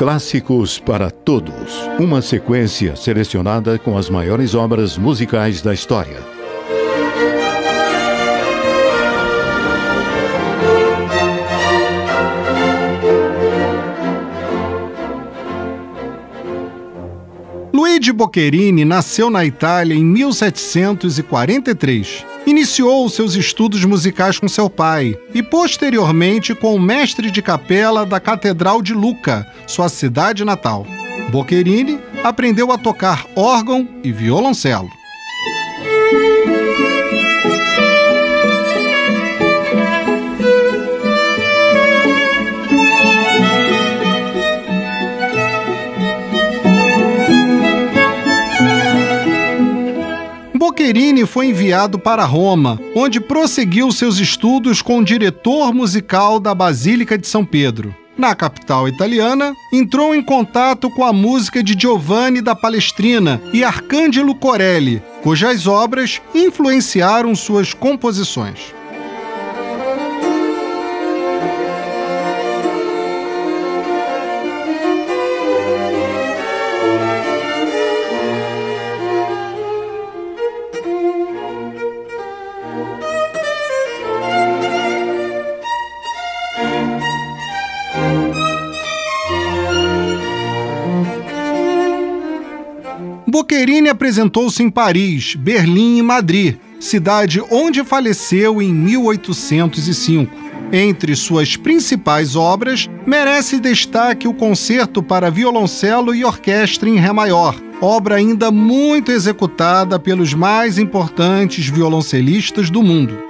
Clássicos para Todos. Uma sequência selecionada com as maiores obras musicais da história. Luigi Boccherini nasceu na Itália em 1743. Iniciou seus estudos musicais com seu pai e, posteriormente, com o mestre de capela da Catedral de Lucca, sua cidade natal. Boccherini aprendeu a tocar órgão e violoncelo. Boccherini foi enviado para Roma, onde prosseguiu seus estudos com o diretor musical da Basílica de São Pedro. Na capital italiana, entrou em contato com a música de Giovanni da Palestrina e Arcângelo Corelli, cujas obras influenciaram suas composições. Boccherini apresentou-se em Paris, Berlim e Madrid, cidade onde faleceu em 1805. Entre suas principais obras, merece destaque o Concerto para Violoncelo e Orquestra em Ré Maior, obra ainda muito executada pelos mais importantes violoncelistas do mundo.